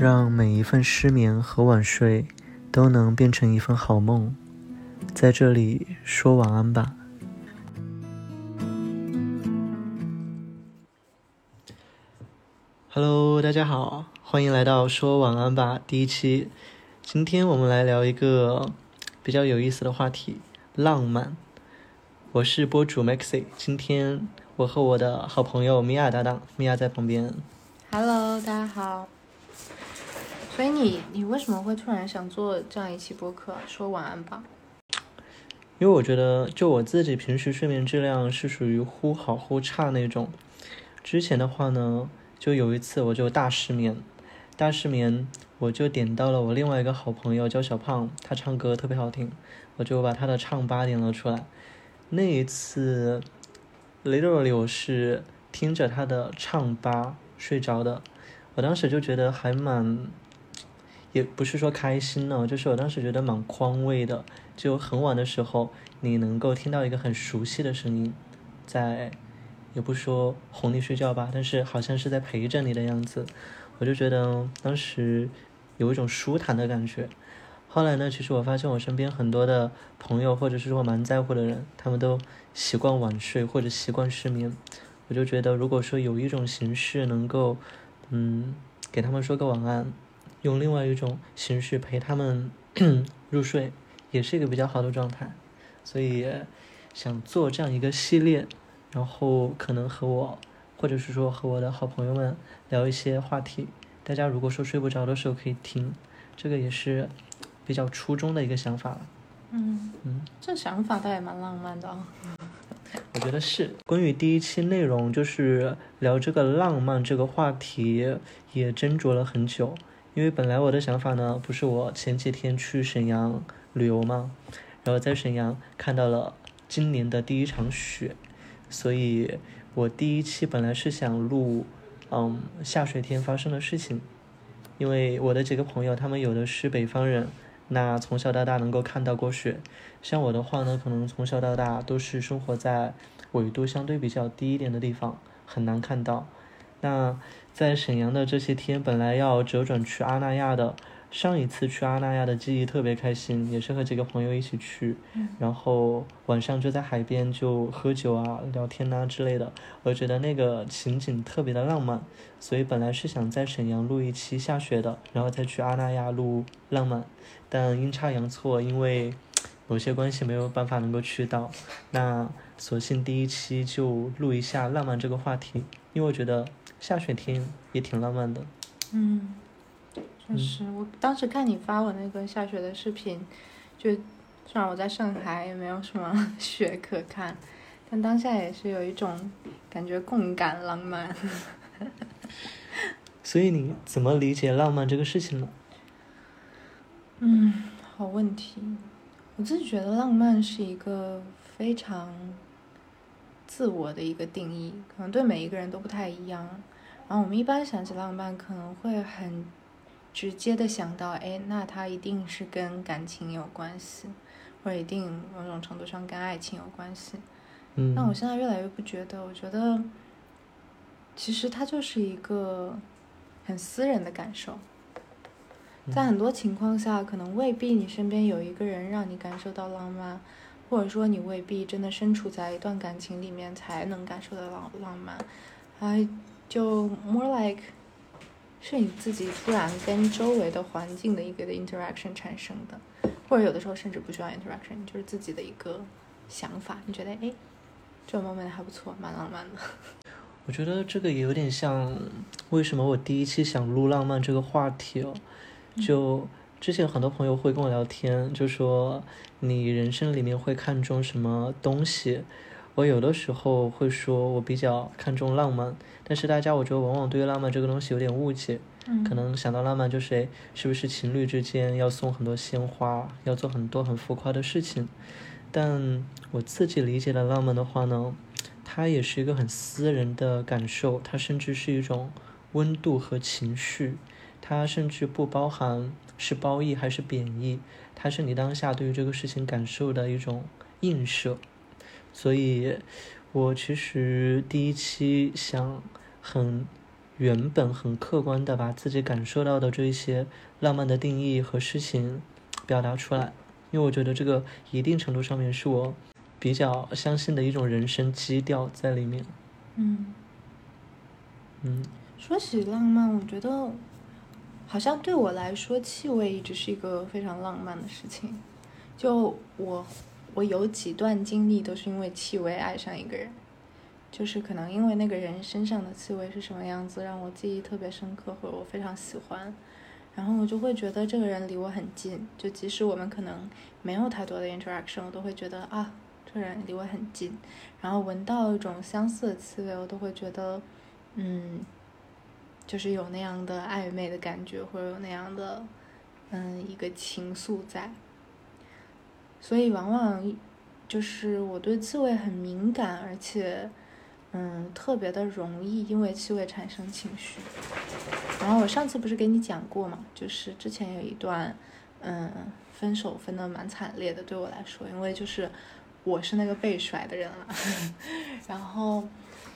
让每一份失眠和晚睡都能变成一份好梦，在这里说晚安吧。Hello，大家好，欢迎来到说晚安吧第一期。今天我们来聊一个比较有意思的话题——浪漫。我是播主 Maxi，今天我和我的好朋友米娅搭档，米娅在旁边。Hello，大家好。所以你你为什么会突然想做这样一期播客，说晚安吧？因为我觉得，就我自己平时睡眠质量是属于忽好忽差那种。之前的话呢，就有一次我就大失眠，大失眠，我就点到了我另外一个好朋友叫小胖，他唱歌特别好听，我就把他的唱吧点了出来。那一次，literally 我是听着他的唱吧睡着的，我当时就觉得还蛮，也不是说开心呢，就是我当时觉得蛮宽慰的。就很晚的时候，你能够听到一个很熟悉的声音，在，也不说哄你睡觉吧，但是好像是在陪着你的样子，我就觉得当时有一种舒坦的感觉。后来呢，其实我发现我身边很多的朋友，或者是说蛮在乎的人，他们都习惯晚睡或者习惯失眠。我就觉得，如果说有一种形式能够，嗯，给他们说个晚安，用另外一种形式陪他们 入睡，也是一个比较好的状态。所以想做这样一个系列，然后可能和我，或者是说和我的好朋友们聊一些话题。大家如果说睡不着的时候可以听，这个也是比较初衷的一个想法了。嗯嗯，这想法倒也蛮浪漫的啊、我觉得是关于第一期内容，就是聊这个浪漫这个话题，也斟酌了很久。因为本来我的想法呢，不是我前几天去沈阳旅游嘛，然后在沈阳看到了今年的第一场雪，所以我第一期本来是想录，嗯，下雪天发生的事情，因为我的几个朋友他们有的是北方人，那从小到大能够看到过雪，像我的话呢，可能从小到大都是生活在纬度相对比较低一点的地方，很难看到。那在沈阳的这些天，本来要折转去阿那亚的，上一次去阿那亚的记忆特别开心，也是和几个朋友一起去，然后晚上就在海边就喝酒啊、聊天呐、之类的，我觉得那个情景特别的浪漫，所以本来是想在沈阳录一期下雪的，然后再去阿那亚录浪漫，但阴差阳错，因为某些关系没有办法能够去到，那索性第一期就录一下浪漫这个话题，因为我觉得下雪天也挺浪漫的。嗯，确实，我当时看你发我那个下雪的视频，就虽然我在上海也没有什么 雪可看，但当下也是有一种感觉共感浪漫。所以你怎么理解浪漫这个事情呢？嗯，好问题。我自己觉得浪漫是一个非常自我的一个定义，可能对每一个人都不太一样。然后我们一般想起浪漫，可能会很直接的想到，哎，那它一定是跟感情有关系，或者一定某种程度上跟爱情有关系。嗯，但我现在越来越不觉得，我觉得其实它就是一个很私人的感受。在很多情况下，可能未必你身边有一个人让你感受到浪漫，或者说你未必真的身处在一段感情里面才能感受到浪浪漫，还就 more like 是你自己突然跟周围的环境的一个的 interaction 产生的，或者有的时候甚至不需要 interaction，就是自己的一个想法，你觉得哎，这个 moment 还不错，蛮浪漫的。我觉得这个也有点像为什么我第一期想录浪漫这个话题哦。就之前很多朋友会跟我聊天，就说你人生里面会看重什么东西？我有的时候会说我比较看重浪漫，但是大家我觉得往往对于浪漫这个东西有点误解，嗯可能想到浪漫就是诶是不是情侣之间要送很多鲜花，要做很多很浮夸的事情？但我自己理解的浪漫的话呢，它也是一个很私人的感受，它甚至是一种温度和情绪。它甚至不包含是褒义还是贬义，它是你当下对于这个事情感受的一种映射。所以，我其实第一期想很原本很客观的把自己感受到的这一些浪漫的定义和事情表达出来，因为我觉得这个一定程度上面是我比较相信的一种人生基调在里面。嗯嗯说起浪漫，我觉得好像对我来说，气味一直是一个非常浪漫的事情。就我，我有几段经历都是因为气味爱上一个人，就是可能因为那个人身上的气味是什么样子，让我记忆特别深刻，或者我非常喜欢，然后我就会觉得这个人离我很近，就即使我们可能没有太多的 interaction，我都会觉得啊，这个人离我很近，然后闻到一种相似的气味，我都会觉得，嗯。就是有那样的暧昧的感觉，或者有那样的，嗯，一个情愫在。所以往往就是我对气味很敏感，而且，嗯，特别的容易因为气味产生情绪。然后我上次不是给你讲过嘛，就是之前有一段，嗯，分手分的蛮惨烈的，对我来说，因为就是我是那个被甩的人了，然后。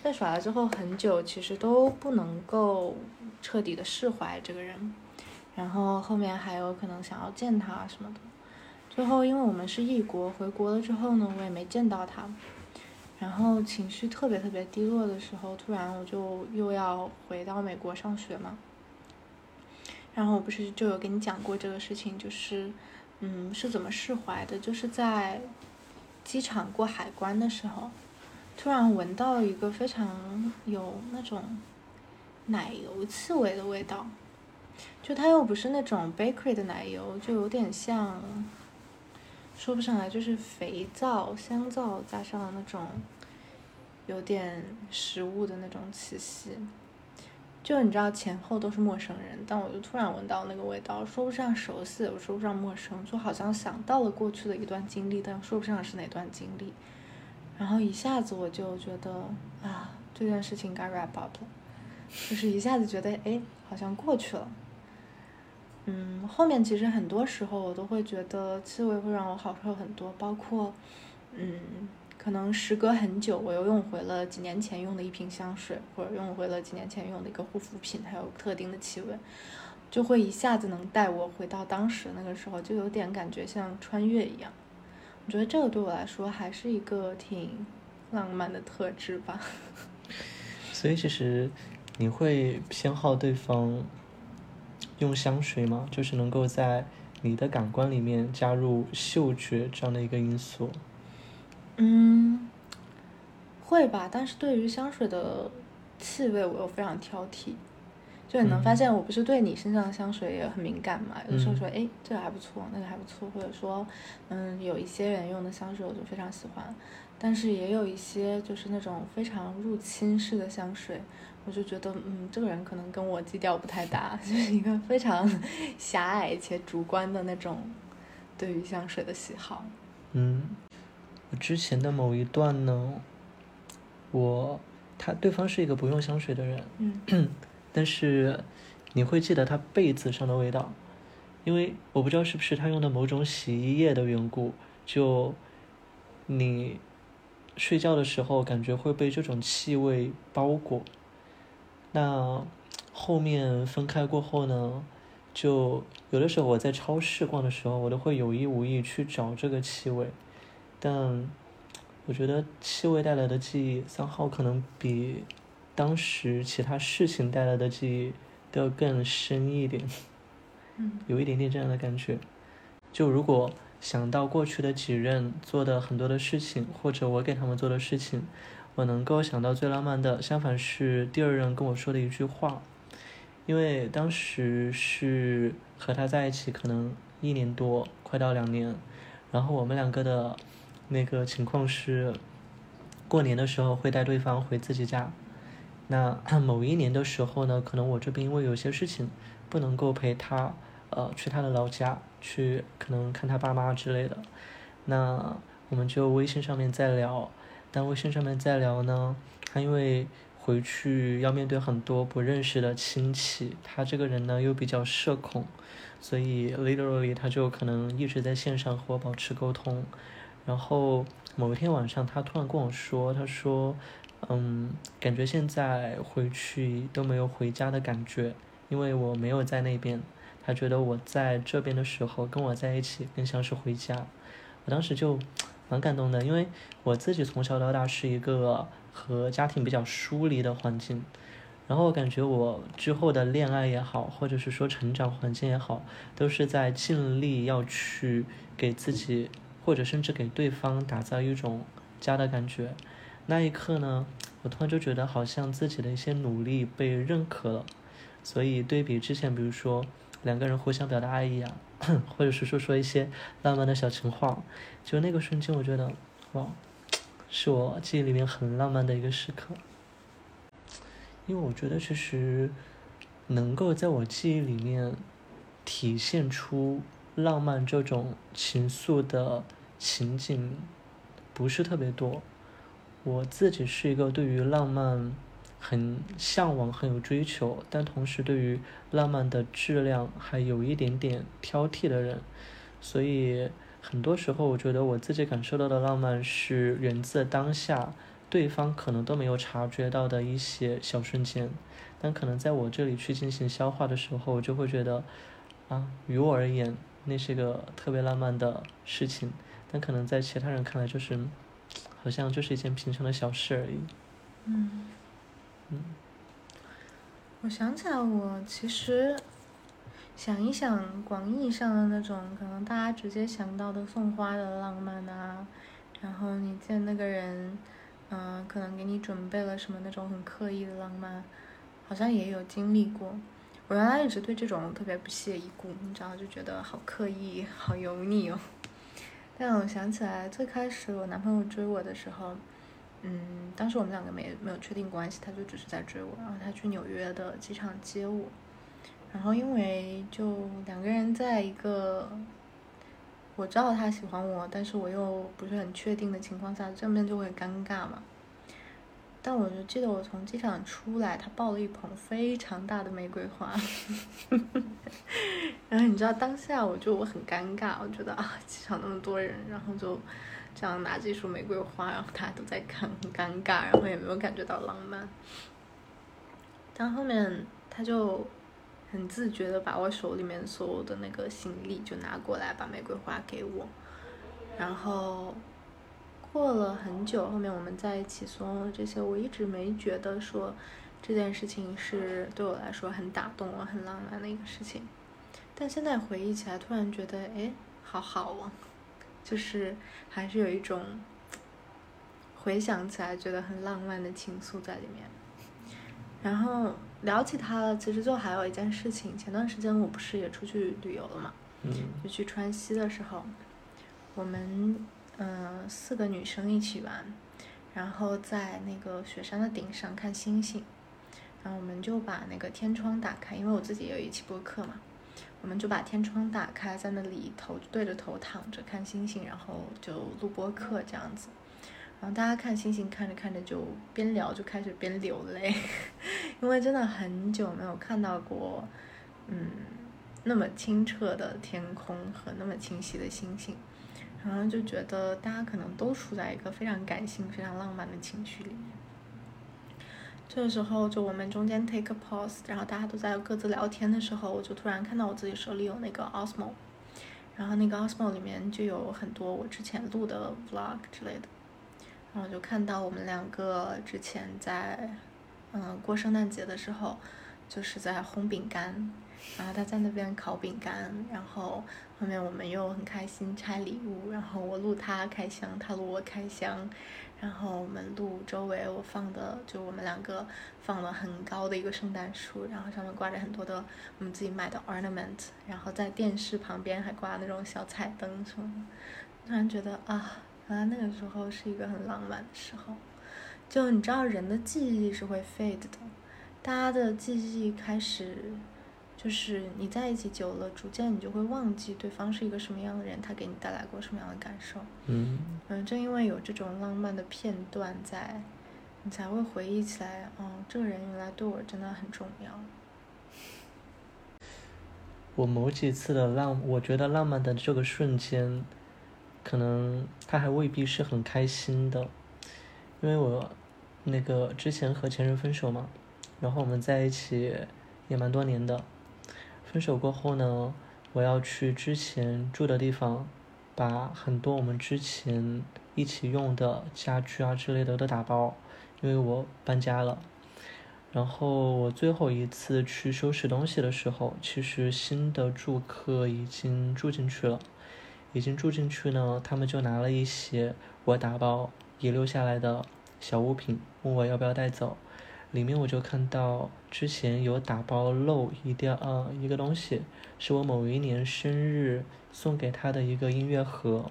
被甩了之后很久，其实都不能够彻底的释怀这个人，然后后面还有可能想要见他什么的，最后因为我们是异国，回国了之后呢，我也没见到他，然后情绪特别特别低落的时候，突然我就又要回到美国上学嘛，然后我不是就有跟你讲过这个事情，就是嗯是怎么释怀的，就是在机场过海关的时候。突然闻到一个非常有那种奶油气味的味道，就它又不是那种 bakery 的奶油，就有点像，说不上来，就是肥皂、香皂加上那种有点食物的那种气息。就你知道前后都是陌生人，但我就突然闻到那个味道，说不上熟悉，我说不上陌生，就好像想到了过去的一段经历，但说不上是哪段经历。然后一下子我就觉得啊，这件事情该 wrap up 了，就是一下子觉得哎，好像过去了。嗯，后面其实很多时候我都会觉得气味会让我好受很多，包括嗯，可能时隔很久，我又用回了几年前用的一瓶香水，或者用回了几年前用的一个护肤品，还有特定的气味，就会一下子能带我回到当时那个时候，就有点感觉像穿越一样。我觉得这个对我来说还是一个挺浪漫的特质吧。所以其实你会偏好对方用香水吗？就是能够在你的感官里面加入嗅觉这样的一个因素。嗯，会吧。但是对于香水的气味，我又非常挑剔。就你能发现，我不是对你身上的香水也很敏感嘛？有的时候说，哎，这个还不错，那个还不错，或者说，嗯，有一些人用的香水我就非常喜欢，但是也有一些就是那种非常入侵式的香水，我就觉得，嗯，这个人可能跟我基调不太搭，就是一个非常 狭隘且主观的那种对于香水的喜好。嗯，我之前的某一段呢，我他对方是一个不用香水的人，嗯。但是你会记得它被子上的味道，因为我不知道是不是他用的某种洗衣液的缘故，就你睡觉的时候感觉会被这种气味包裹。那后面分开过后呢，就有的时候我在超市逛的时候，我都会有意无意去找这个气味，但我觉得气味带来的记忆三号可能比。当时其他事情带来的记忆都要更深一点，嗯，有一点点这样的感觉。就如果想到过去的几任做的很多的事情，或者我给他们做的事情，我能够想到最浪漫的，相反是第二任跟我说的一句话。因为当时是和他在一起可能一年多，快到两年，然后我们两个的那个情况是，过年的时候会带对方回自己家。那 某一年的时候呢，可能我这边因为有些事情不能够陪他，呃，去他的老家去，可能看他爸妈之类的。那我们就微信上面再聊，但微信上面再聊呢，他因为回去要面对很多不认识的亲戚，他这个人呢又比较社恐，所以 literally 他就可能一直在线上和我保持沟通。然后某一天晚上，他突然跟我说，他说。嗯，感觉现在回去都没有回家的感觉，因为我没有在那边。他觉得我在这边的时候跟我在一起更像是回家，我当时就蛮感动的，因为我自己从小到大是一个和家庭比较疏离的环境，然后我感觉我之后的恋爱也好，或者是说成长环境也好，都是在尽力要去给自己或者甚至给对方打造一种家的感觉。那一刻呢，我突然就觉得好像自己的一些努力被认可了，所以对比之前，比如说。两个人互相表达爱意啊，或者是说说一些浪漫的小情话，就那个瞬间，我觉得，哇，是我记忆里面很浪漫的一个时刻。因为我觉得，其实能够在我记忆里面体现出浪漫这种情愫的情景，不是特别多。我自己是一个对于浪漫。很向往，很有追求，但同时对于浪漫的质量还有一点点挑剔的人，所以很多时候我觉得我自己感受到的浪漫是源自当下，对方可能都没有察觉到的一些小瞬间，但可能在我这里去进行消化的时候，我就会觉得，啊，于我而言那是个特别浪漫的事情，但可能在其他人看来就是，好像就是一件平常的小事而已。嗯。嗯我想起来，我其实想一想，广义上的那种可能大家直接想到的送花的浪漫啊，然后你见那个人，嗯，可能给你准备了什么那种很刻意的浪漫，好像也有经历过。我原来一直对这种特别不屑一顾，你知道，就觉得好刻意、好油腻哦。让我想起来，最开始我男朋友追我的时候。嗯，当时我们两个没没有确定关系，他就只是在追我，然后他去纽约的机场接我，然后因为就两个人在一个我知道他喜欢我，但是我又不是很确定的情况下，正面就会尴尬嘛。但我就记得我从机场出来，他抱了一捧非常大的玫瑰花，然后你知道当下我就我很尴尬，我觉得啊机场那么多人，然后就。这样拿着一束玫瑰花，然后大家都在看，很尴尬，然后也没有感觉到浪漫。但后面他就很自觉的把我手里面所有的那个行李就拿过来，把玫瑰花给我。然后过了很久，后面我们在一起说这些，我一直没觉得说这件事情是对我来说很打动我、很浪漫的一个事情。但现在回忆起来，突然觉得，哎，好好哦。就是还是有一种回想起来觉得很浪漫的情愫在里面。然后聊起他了，其实就还有一件事情，前段时间我不是也出去旅游了嘛，就去川西的时候，我们嗯四个女生一起玩，然后在那个雪山的顶上看星星，然后我们就把那个天窗打开，因为我自己有一期播客嘛。我们就把天窗打开，在那里头对着头躺着看星星，然后就录播客这样子。然后大家看星星，看着看着就边聊就开始边流泪，因为真的很久没有看到过，嗯，那么清澈的天空和那么清晰的星星，然后就觉得大家可能都处在一个非常感性、非常浪漫的情绪里面。这个时候，就我们中间 take a pause，然后大家都在各自聊天的时候，我就突然看到我自己手里有那个 Osmo，然后那个 Osmo 里面就有很多我之前录的 vlog 之类的，然后就看到我们两个之前在，嗯，过圣诞节的时候，就是在烘饼干，然后他在那边烤饼干，然后后面我们又很开心拆礼物，然后我录他开箱，他录我开箱。然后我们录周围我放的就我们两个放了很高的一个圣诞树，然后上面挂着很多的我们自己买的 ornament，然后在电视旁边还挂那种小彩灯什么的，突然觉得啊，原来那个时候是一个很浪漫的时候。就你知道人的记忆是会 fade 的，大家的记忆开始。就是你在一起久了，逐渐你就会忘记对方是一个什么样的人，他给你带来过什么样的感受。嗯嗯，正因为有这种浪漫的片段在，你才会回忆起来，哦，这个人原来对我真的很重要。我某几次的浪，我觉得浪漫的这个瞬间，可能他还未必是很开心的，因为我那个之前和前任分手嘛，然后我们在一起也蛮多年的。分手过后呢，我要去之前住的地方，把很多我们之前一起用的家具啊之类的都打包，因为我搬家了。然后我最后一次去收拾东西的时候，其实新的住客已经住进去了，已经住进去呢，他们就拿了一些我打包遗留下来的小物品。问我要不要带走，里面我就看到之前有打包漏一掉呃一个东西，是我某一年生日送给他的一个音乐盒。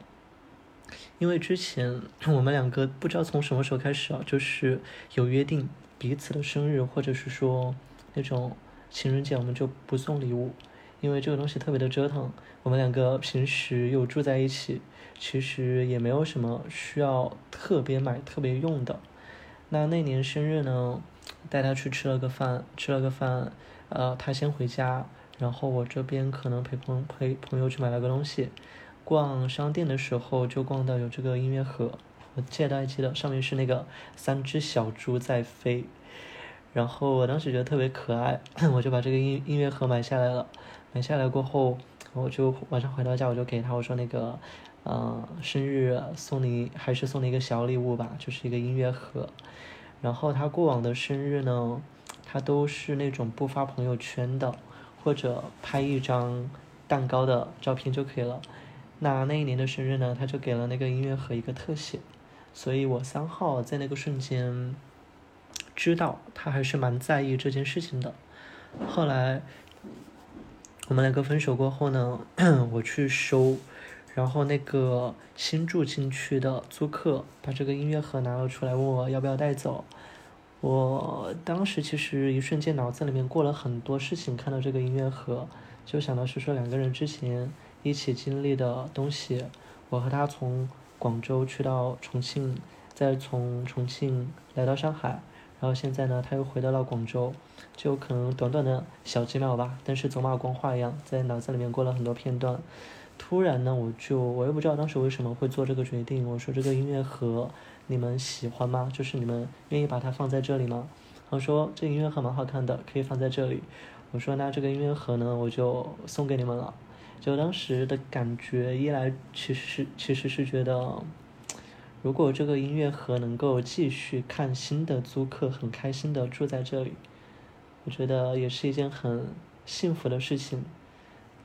因为之前我们两个不知道从什么时候开始啊，就是有约定彼此的生日或者是说那种情人节我们就不送礼物，因为这个东西特别的折腾。我们两个平时又住在一起，其实也没有什么需要特别买特别用的。那那年生日呢，带他去吃了个饭，吃了个饭，呃，他先回家，然后我这边可能陪朋陪朋友去买了个东西。逛商店的时候就逛到有这个音乐盒，我记得还记得上面是那个三只小猪在飞，然后我当时觉得特别可爱，我就把这个音音乐盒买下来了。买下来过后，我就晚上回到家我就给他我说那个，嗯，生日送你还是送你一个小礼物吧，就是一个音乐盒。然后他过往的生日呢，他都是那种不发朋友圈的，或者拍一张蛋糕的照片就可以了。那那一年的生日呢，他就给了那个音乐盒一个特写，所以我三号在那个瞬间知道他还是蛮在意这件事情的。后来我们两个分手过后呢，我去收。然后那个新住进去的租客把这个音乐盒拿了出来，问我要不要带走。我当时其实一瞬间脑子里面过了很多事情，看到这个音乐盒，就想到是说两个人之前一起经历的东西。我和他从广州去到重庆，再从重庆来到上海，然后现在呢他又回到了广州，就可能短短的小几秒吧，但是走马观花一样，在脑子里面过了很多片段。突然呢，我就我又不知道当时为什么会做这个决定。我说这个音乐盒你们喜欢吗？就是你们愿意把它放在这里吗？他说这音乐盒蛮好看的，可以放在这里。我说那这个音乐盒呢，我就送给你们了。就当时的感觉，一来其实是其实是觉得，如果这个音乐盒能够继续看新的租客很开心的住在这里，我觉得也是一件很幸福的事情。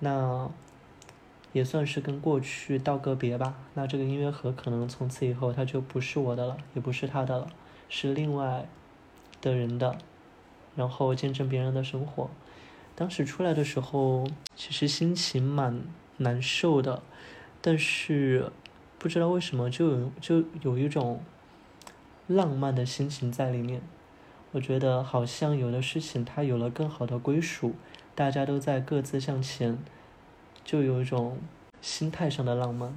那。也算是跟过去道个别吧。那这个音乐盒可能从此以后它就不是我的了，也不是他的了，是另外的人的。然后见证别人的生活。当时出来的时候，其实心情蛮难受的，但是不知道为什么就有就有一种浪漫的心情在里面。我觉得好像有的事情它有了更好的归属，大家都在各自向前。就有一种心态上的浪漫，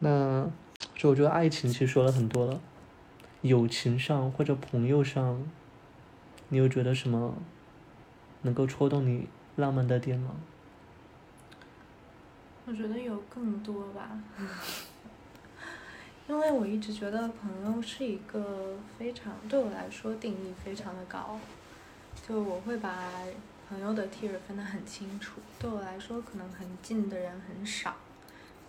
那就我觉得爱情其实说了很多了，友情上或者朋友上，你有觉得什么能够戳动你浪漫的点吗？我觉得有更多吧，因为我一直觉得朋友是一个非常对我来说定义非常的高，就我会把。朋友的 tier 分得很清楚，对我来说，可能很近的人很少，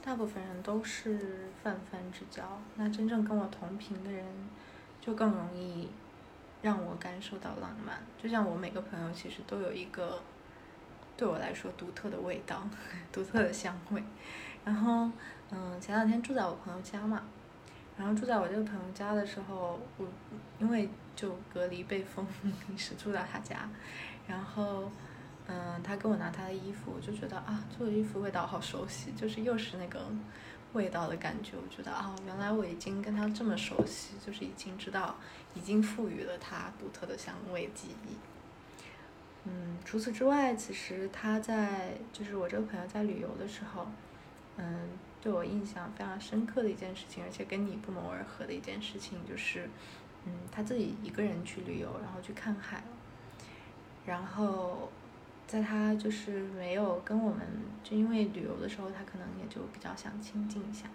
大部分人都是泛泛之交。那真正跟我同频的人，就更容易让我感受到浪漫。就像我每个朋友其实都有一个对我来说独特的味道，独特的香味。然后，嗯，前两天住在我朋友家嘛，然后住在我这个朋友家的时候，我因为就隔离被封，临时住到他家。然后，嗯，他给我拿他的衣服，我就觉得啊，这个衣服味道好熟悉，就是又是那个味道的感觉。我觉得啊，原来我已经跟他这么熟悉，就是已经知道，已经赋予了他独特的香味记忆。嗯，除此之外，其实他在就是我这个朋友在旅游的时候，嗯，对我印象非常深刻的一件事情，而且跟你不谋而合的一件事情，就是嗯，他自己一个人去旅游，然后去看海了。然后，在他就是没有跟我们，就因为旅游的时候，他可能也就比较想亲近一下，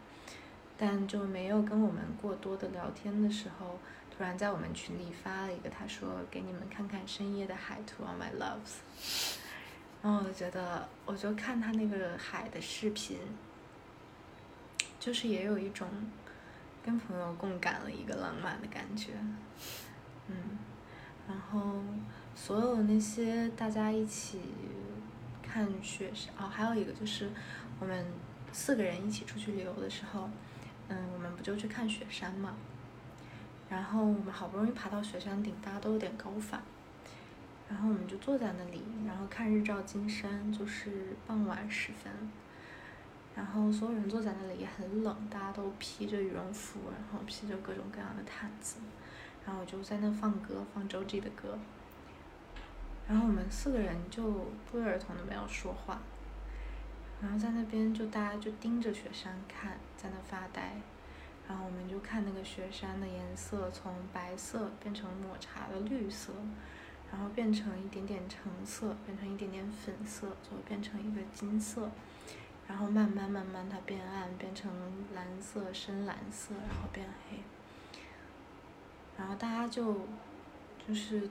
但就没有跟我们过多的聊天的时候，突然在我们群里发了一个，他说给你们看看深夜的海图 on my loves，然后我就觉得，我就看他那个海的视频，就是也有一种跟朋友共感了一个浪漫的感觉，嗯，然后所有那些大家一起看雪山，哦，还有一个就是我们四个人一起出去旅游的时候，嗯，我们不就去看雪山嘛。然后我们好不容易爬到雪山顶，大家都有点高反，然后我们就坐在那里，然后看日照金山，就是傍晚时分，然后所有人坐在那里也很冷，大家都披着羽绒服，然后披着各种各样的毯子，然后我就在那放歌，放周记的歌，然后我们四个人就不约而同的没有说话，然后在那边就大家就盯着雪山看，在那发呆。然后我们就看那个雪山的颜色从白色变成抹茶的绿色，然后变成一点点橙色，变成一点点粉色，最后变成一个金色，然后慢慢慢慢它变暗，变成蓝色、深蓝色，然后变黑。然后大家就就是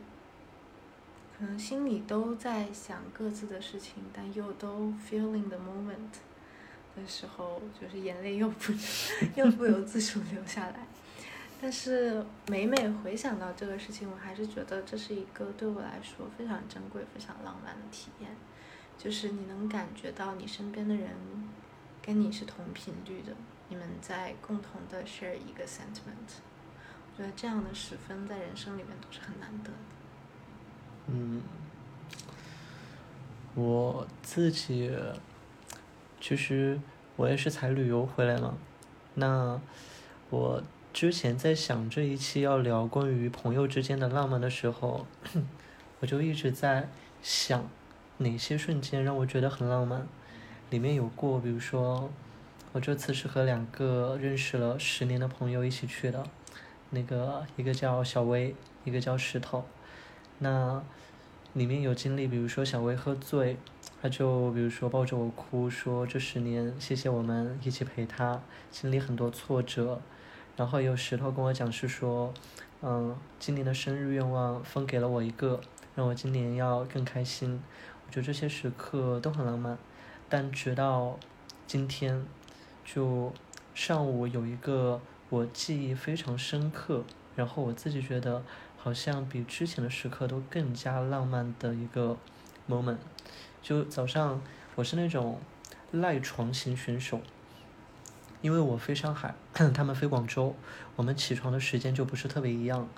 可能心里都在想各自的事情，但又都 feeling the moment。的时候，就是眼泪又不 又不由自主流下来。但是每每回想到这个事情，我还是觉得这是一个对我来说非常珍贵、非常浪漫的体验。就是你能感觉到你身边的人跟你是同频率的，你们在共同的 share 一个 sentiment。我觉得这样的时分在人生里面都是很难得的。嗯，我自己。其实我也是才旅游回来嘛，那我之前在想这一期要聊关于朋友之间的浪漫的时候，我就一直在想哪些瞬间让我觉得很浪漫。里面有过，比如说我这次是和两个认识了十年的朋友一起去的，那个一个叫小薇，一个叫石头。那里面有经历，比如说小薇喝醉。他就比如说抱着我哭，说这十年谢谢我们一起陪他经历很多挫折，然后有石头跟我讲是说，嗯，今年的生日愿望分给了我一个，让我今年要更开心。我觉得这些时刻都很浪漫，但直到今天，就上午有一个我记忆非常深刻，然后我自己觉得好像比之前的时刻都更加浪漫的一个 moment。就早上，我是那种赖床型选手，因为我飞上海，他们飞广州，我们起床的时间就不是特别一样。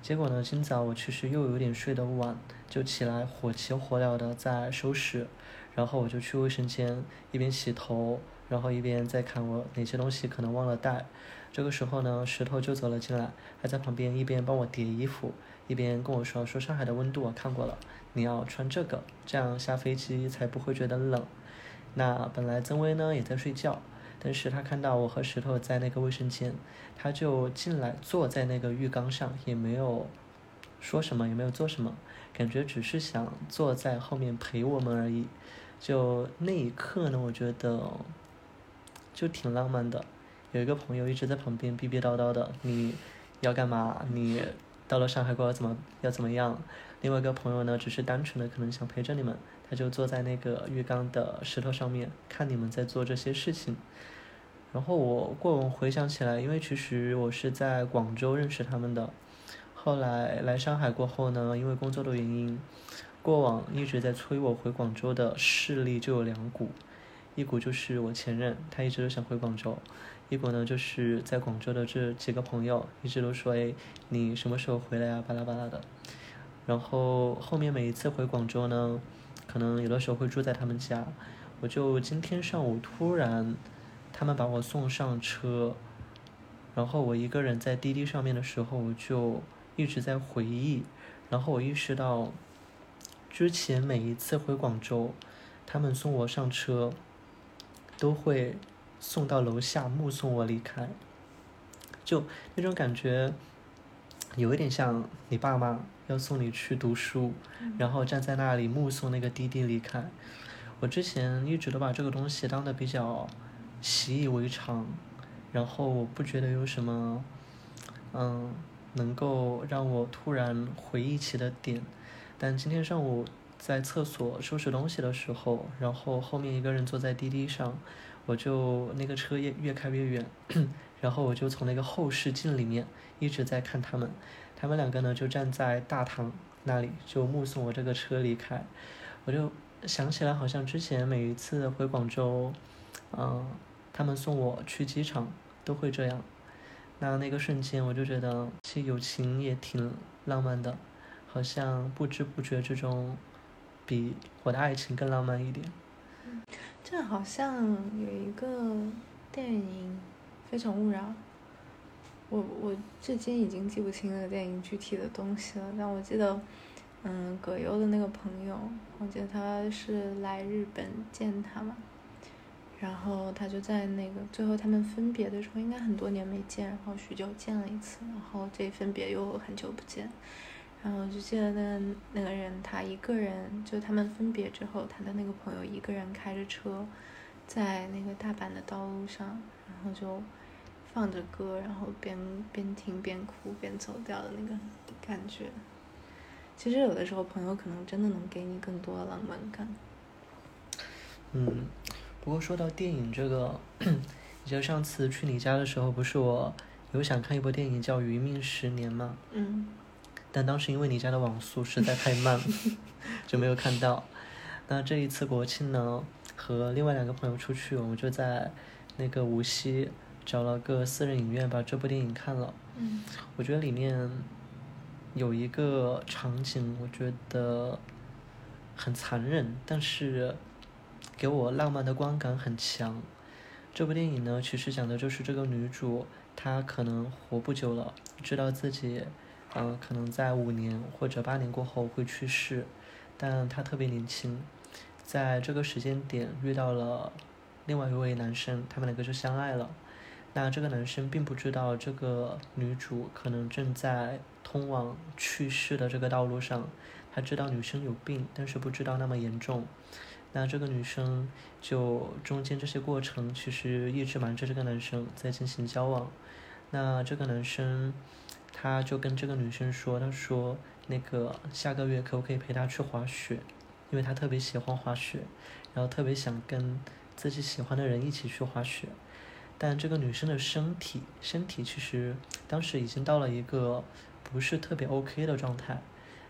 结果呢，今早我其实又有点睡得晚，就起来火急火燎的在收拾，然后我就去卫生间一边洗头，然后一边在看我哪些东西可能忘了带。这个时候呢，石头就走了进来，还在旁边一边帮我叠衣服，一边跟我说说上海的温度我看过了。你要穿这个，这样下飞机才不会觉得冷。那本来曾薇呢也在睡觉，但是他看到我和石头在那个卫生间，他就进来坐在那个浴缸上，也没有说什么，也没有做什么，感觉只是想坐在后面陪我们而已。就那一刻呢，我觉得就挺浪漫的。有一个朋友一直在旁边逼逼叨叨的，你要干嘛？你到了上海过要怎么要怎么样？另外一个朋友呢，只是单纯的可能想陪着你们，他就坐在那个浴缸的石头上面看你们在做这些事情。然后我过往回想起来，因为其实我是在广州认识他们的，后来来上海过后呢，因为工作的原因，过往一直在催我回广州的势力就有两股，一股就是我前任，他一直都想回广州，一股呢就是在广州的这几个朋友一直都说，哎，你什么时候回来啊？巴拉巴拉的。然后后面每一次回广州呢，可能有的时候会住在他们家。我就今天上午突然，他们把我送上车，然后我一个人在滴滴上面的时候，我就一直在回忆。然后我意识到，之前每一次回广州，他们送我上车，都会送到楼下目送我离开，就那种感觉，有一点像你爸妈。要送你去读书，然后站在那里目送那个滴滴离开。我之前一直都把这个东西当的比较习以为常，然后我不觉得有什么，嗯，能够让我突然回忆起的点，但今天上午在厕所收拾东西的时候，然后后面一个人坐在滴滴上，我就那个车越越开越远，然后我就从那个后视镜里面一直在看他们，他们两个呢就站在大堂那里就目送我这个车离开，我就想起来好像之前每一次回广州，嗯，他们送我去机场都会这样。那那个瞬间，我就觉得其实友情也挺浪漫的，好像不知不觉之中，比我的爱情更浪漫一点。这好像有一个电影《非诚勿扰》，我我至今已经记不清那个电影具体的东西了，但我记得，嗯，葛优的那个朋友，我记得他是来日本见他嘛。然后他就在那个最后他们分别的时候，应该很多年没见，然后许久见了一次，然后这分别又很久不见，然后就记得那那个人他一个人，就他们分别之后，他的那个朋友一个人开着车，在那个大阪的道路上，然后就放着歌，然后边边听边哭边走掉的那个感觉。其实有的时候朋友可能真的能给你更多的浪漫感。嗯。不过说到电影这个，你记得上次去你家的时候，不是我有想看一部电影叫《余命十年》吗？嗯。但当时因为你家的网速实在太慢，就没有看到。那这一次国庆呢，和另外两个朋友出去，我们就在那个无锡找了个私人影院，把这部电影看了。嗯。我觉得里面有一个场景，我觉得很残忍，但是。给我浪漫的观感很强。这部电影呢，其实讲的就是这个女主，她可能活不久了，知道自己，嗯，可能在五年或者八年过后会去世，但她特别年轻，在这个时间点遇到了另外一位男生，他们两个就相爱了。那这个男生并不知道这个女主可能正在通往去世的这个道路上，他知道女生有病，但是不知道那么严重。那这个女生就中间这些过程，其实一直瞒着这个男生在进行交往。那这个男生，他就跟这个女生说：“他说那个下个月可不可以陪他去滑雪？因为他特别喜欢滑雪，然后特别想跟自己喜欢的人一起去滑雪。但这个女生的身体，身体其实当时已经到了一个不是特别 OK 的状态，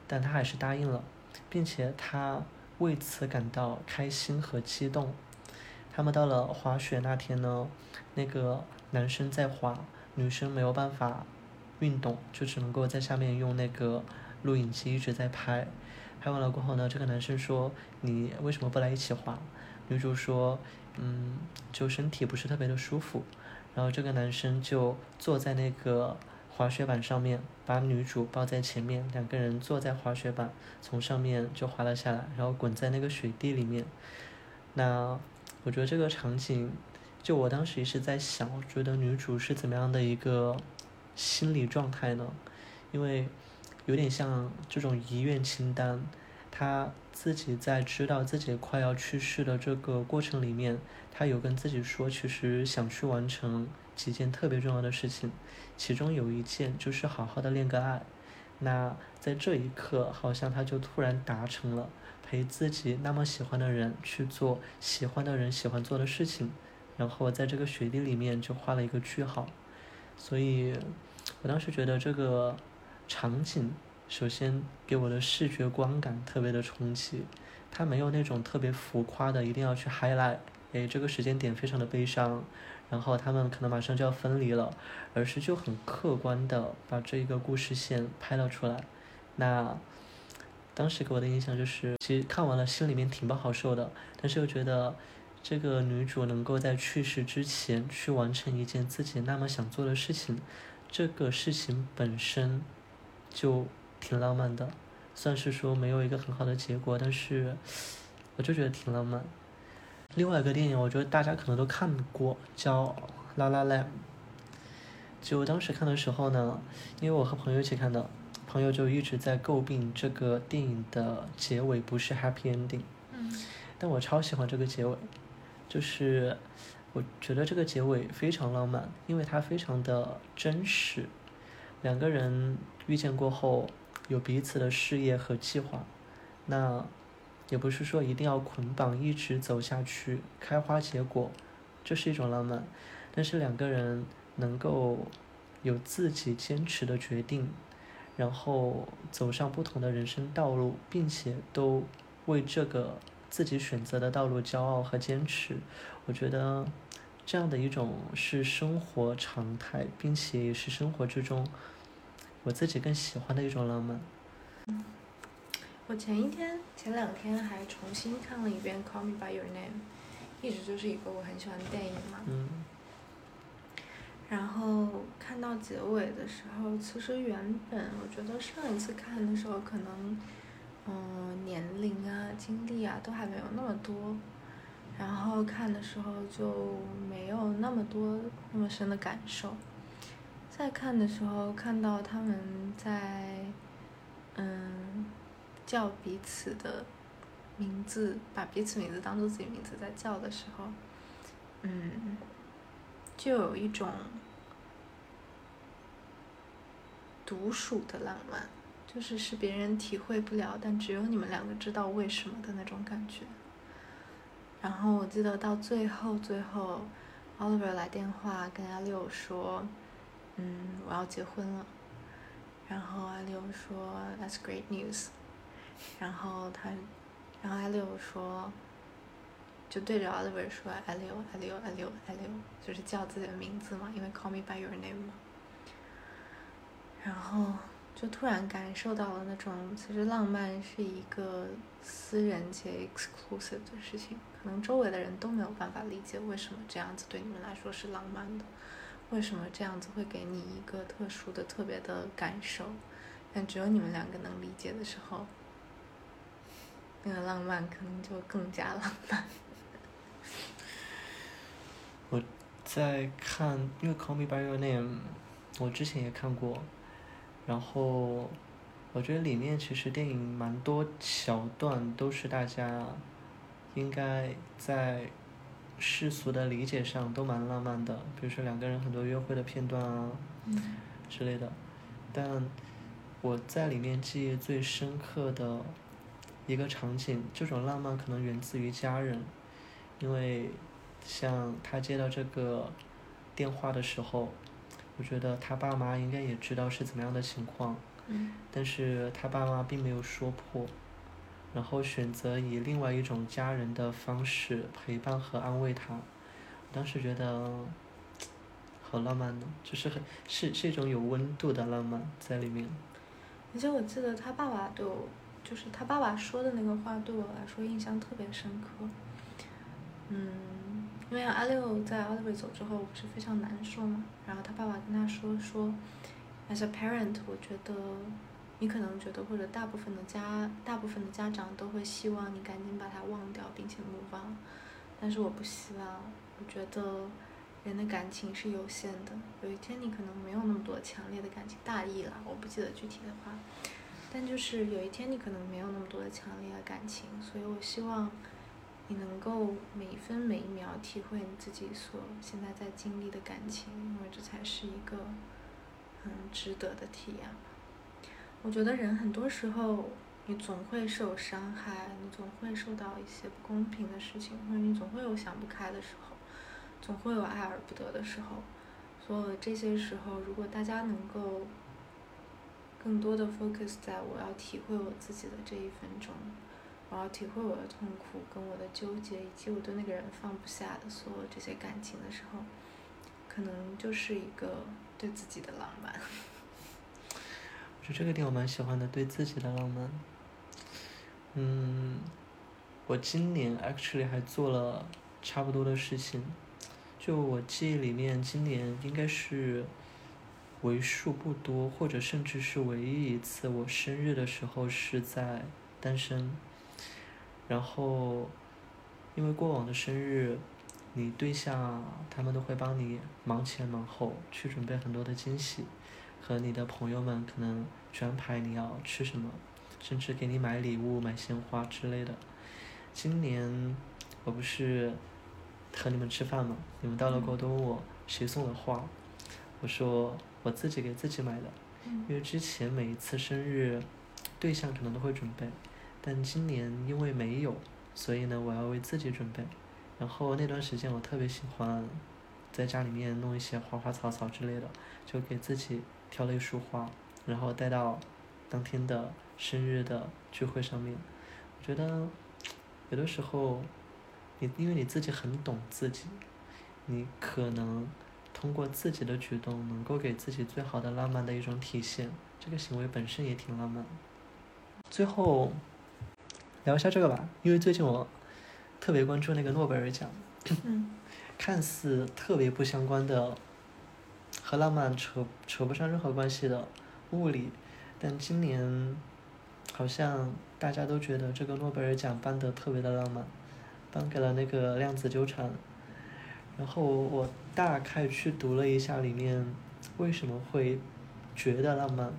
但她还是答应了，并且她。”为此感到开心和激动。他们到了滑雪那天呢，那个男生在滑，女生没有办法运动，就只能够在下面用那个录影机一直在拍。拍完了过后呢，这个男生说：“你为什么不来一起滑？”女主说：“嗯，就身体不是特别的舒服。”然后这个男生就坐在那个。滑雪板上面，把女主抱在前面，两个人坐在滑雪板，从上面就滑了下来，然后滚在那个雪地里面。那我觉得这个场景，就我当时也是在想，我觉得女主是怎么样的一个心理状态呢？因为有点像这种遗愿清单，他自己在知道自己快要去世的这个过程里面，他有跟自己说，其实想去完成。几件特别重要的事情，其中有一件就是好好的恋个爱。那在这一刻，好像他就突然达成了陪自己那么喜欢的人去做喜欢的人喜欢做的事情，然后在这个雪地里面就画了一个句号。所以，我当时觉得这个场景，首先给我的视觉观感特别的冲击，它没有那种特别浮夸的一定要去 highlight，哎，这个时间点非常的悲伤。然后他们可能马上就要分离了，而是就很客观的把这一个故事线拍了出来。那当时给我的印象就是，其实看完了心里面挺不好受的，但是又觉得这个女主能够在去世之前去完成一件自己那么想做的事情，这个事情本身就挺浪漫的。算是说没有一个很好的结果，但是我就觉得挺浪漫。另外一个电影，我觉得大家可能都看过，叫《La La Land》。就当时看的时候呢，因为我和朋友一起看的，朋友就一直在诟病这个电影的结尾不是 Happy Ending。嗯。但我超喜欢这个结尾，就是我觉得这个结尾非常浪漫，因为它非常的真实。两个人遇见过后，有彼此的事业和计划，那也不是说一定要捆绑一直走下去，开花结果，这是一种浪漫。但是两个人能够有自己坚持的决定，然后走上不同的人生道路，并且都为这个自己选择的道路骄傲和坚持，我觉得这样的一种是生活常态，并且也是生活之中我自己更喜欢的一种浪漫。我前一天、前两天还重新看了一遍《Call Me by Your Name》，一直就是一个我很喜欢的电影嘛。嗯。然后看到结尾的时候，其实原本我觉得上一次看的时候，可能，嗯，年龄啊、经历啊都还没有那么多，然后看的时候就没有那么多那么深的感受。再看的时候，看到他们在，嗯，叫彼此的名字，把彼此名字当做自己名字在叫的时候，嗯。就有一种独属的浪漫，就是是别人体会不了，但只有你们两个知道为什么的那种感觉。然后我记得到最后，最后，Oliver 来电话跟阿六说：“嗯，我要结婚了。”然后阿六说：“That's great news。”然后他，然后阿六说。就对着 Oliver 说 “Elio，Elio，Elio，Elio”，就是叫自己的名字嘛，因为 “Call me by your name” 嘛。然后就突然感受到了那种，其实浪漫是一个私人且 exclusive 的事情，可能周围的人都没有办法理解为什么这样子对你们来说是浪漫的，为什么这样子会给你一个特殊的、特别的感受，但只有你们两个能理解的时候，那个浪漫可能就更加浪漫。我在看，因为《Call Me by Your Name》，我之前也看过，然后我觉得里面其实电影蛮多桥段都是大家应该在世俗的理解上都蛮浪漫的，比如说两个人很多约会的片段啊之类的，但我在里面记忆最深刻的一个场景，这种浪漫可能源自于家人。因为，像他接到这个电话的时候，我觉得他爸妈应该也知道是怎么样的情况，但是他爸妈并没有说破，然后选择以另外一种家人的方式陪伴和安慰他。当时觉得好浪漫呢，就是很是是一种有温度的浪漫在里面。而且我记得他爸爸对我，就是他爸爸说的那个话，对我来说印象特别深刻。嗯，因为阿六在 Oliver 走之后不是非常难受嘛，然后他爸爸跟他说说，as a parent，我觉得你可能觉得或者大部分的家大部分的家长都会希望你赶紧把他忘掉并且 move on，但是我不希望，我觉得人的感情是有限的，有一天你可能没有那么多强烈的感情，大意了，我不记得具体的话，但就是有一天你可能没有那么多的强烈的感情，所以我希望。你能够每分每一秒体会你自己所现在在经历的感情，因为这才是一个嗯值得的体验。我觉得人很多时候你总会受伤害，你总会受到一些不公平的事情，或者你总会有想不开的时候，总会有爱而不得的时候。所有这些时候，如果大家能够更多的 focus 在我要体会我自己的这一分钟。我要体会我的痛苦，跟我的纠结，以及我对那个人放不下的所有这些感情的时候，可能就是一个对自己的浪漫。我觉得这个点我蛮喜欢的，对自己的浪漫。嗯，我今年 actually 还做了差不多的事情。就我记忆里面，今年应该是为数不多，或者甚至是唯一一次，我生日的时候是在单身。然后，因为过往的生日，你对象他们都会帮你忙前忙后，去准备很多的惊喜，和你的朋友们可能去安排你要吃什么，甚至给你买礼物、买鲜花之类的。今年我不是和你们吃饭嘛，你们到了过后都问我谁送的花，我说我自己给自己买的，因为之前每一次生日，对象可能都会准备，但今年因为没有，所以呢，我要为自己准备。然后那段时间我特别喜欢，在家里面弄一些花花草草之类的，就给自己挑了一束花，然后带到当天的生日的聚会上面。我觉得有的时候，你因为你自己很懂自己，你可能。通过自己的举动，能够给自己最好的浪漫的一种体现，这个行为本身也挺浪漫。最后聊一下这个吧，因为最近我特别关注那个诺贝尔奖，看似特别不相关的，和浪漫扯扯不上任何关系的物理，但今年好像大家都觉得这个诺贝尔奖颁得特别的浪漫，颁给了那个量子纠缠。然后我大概去读了一下里面为什么会觉得浪漫，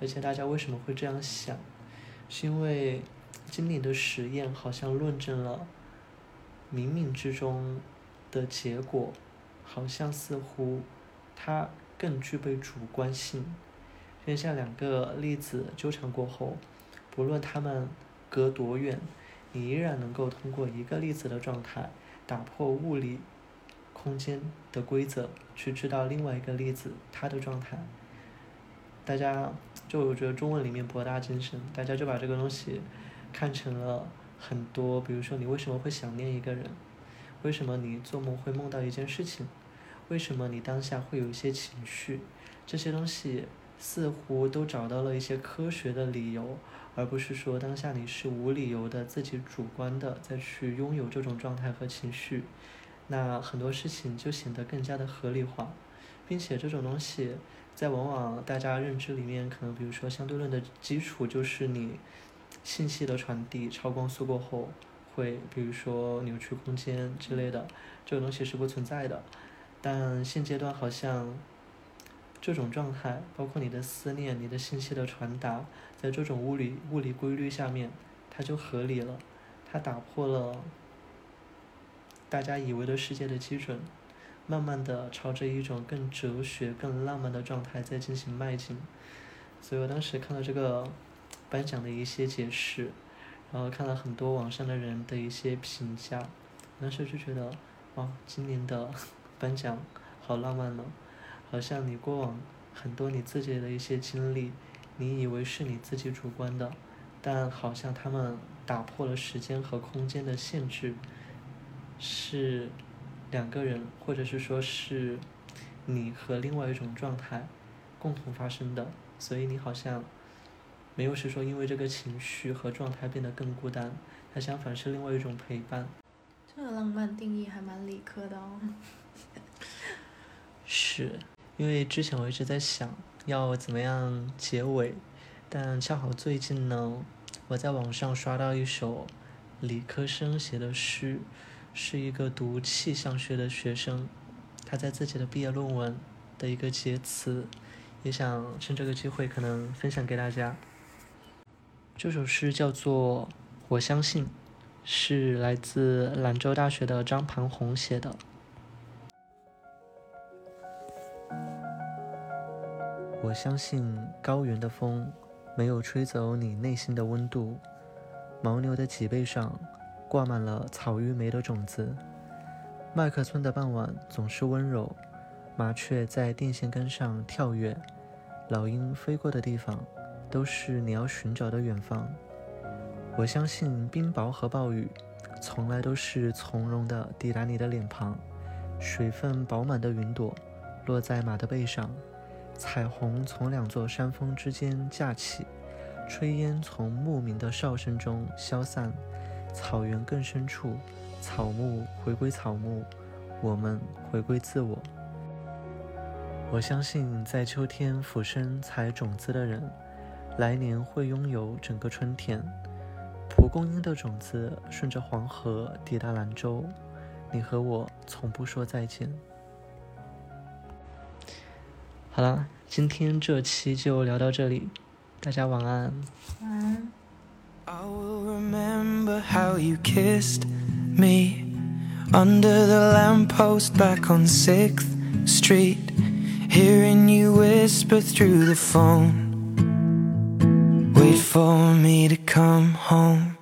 而且大家为什么会这样想，是因为经历的实验好像论证了冥冥之中的结果，好像似乎它更具备主观性。就像两个粒子纠缠过后，不论它们隔多远，你依然能够通过一个粒子的状态打破物理。空间的规则，去知道另外一个粒子它的状态。大家就我觉得中文里面博大精深，大家就把这个东西看成了很多，比如说你为什么会想念一个人，为什么你做梦会梦到一件事情，为什么你当下会有一些情绪，这些东西似乎都找到了一些科学的理由，而不是说当下你是无理由的自己主观的再去拥有这种状态和情绪。那很多事情就显得更加的合理化，并且这种东西在往往大家认知里面，可能比如说相对论的基础就是你信息的传递超光速过后会，比如说扭曲空间之类的，这个东西是不存在的。但现阶段好像这种状态，包括你的思念、你的信息的传达，在这种物理物理规律下面，它就合理了，它打破了。大家以为的世界的基准，慢慢的朝着一种更哲学、更浪漫的状态在进行迈进。所以我当时看到这个颁奖的一些解释，然后看了很多网上的人的一些评价，当时就觉得，哇，今年的 颁奖好浪漫呢，好像你过往很多你自己的一些经历，你以为是你自己主观的，但好像他们打破了时间和空间的限制。是两个人，或者是说是你和另外一种状态共同发生的，所以你好像没有是说因为这个情绪和状态变得更孤单，它相反是另外一种陪伴。这个浪漫定义还蛮理科的哦。是，因为之前我一直在想要怎么样结尾，但恰好最近呢，我在网上刷到一首理科生写的诗。是一个读气象学的学生，他在自己的毕业论文的一个结词，也想趁这个机会可能分享给大家。这首诗叫做《我相信》，是来自兰州大学的张盘红写的。我相信高原的风没有吹走你内心的温度，牦牛的脊背上。挂满了草鱼梅的种子。麦克村的傍晚总是温柔，麻雀在电线杆上跳跃，老鹰飞过的地方都是你要寻找的远方。我相信冰雹和暴雨从来都是从容的抵达你的脸庞。水分饱满的云朵落在马的背上，彩虹从两座山峰之间架起，炊烟从牧民的哨声中消散。草原更深处，草木回归草木，我们回归自我。我相信，在秋天俯身采种子的人，来年会拥有整个春天。蒲公英的种子顺着黄河抵达兰州，你和我从不说再见。好了，今天这期就聊到这里，大家晚安。晚安。I will remember how you kissed me under the lamppost back on 6th Street. Hearing you whisper through the phone. For me to come home.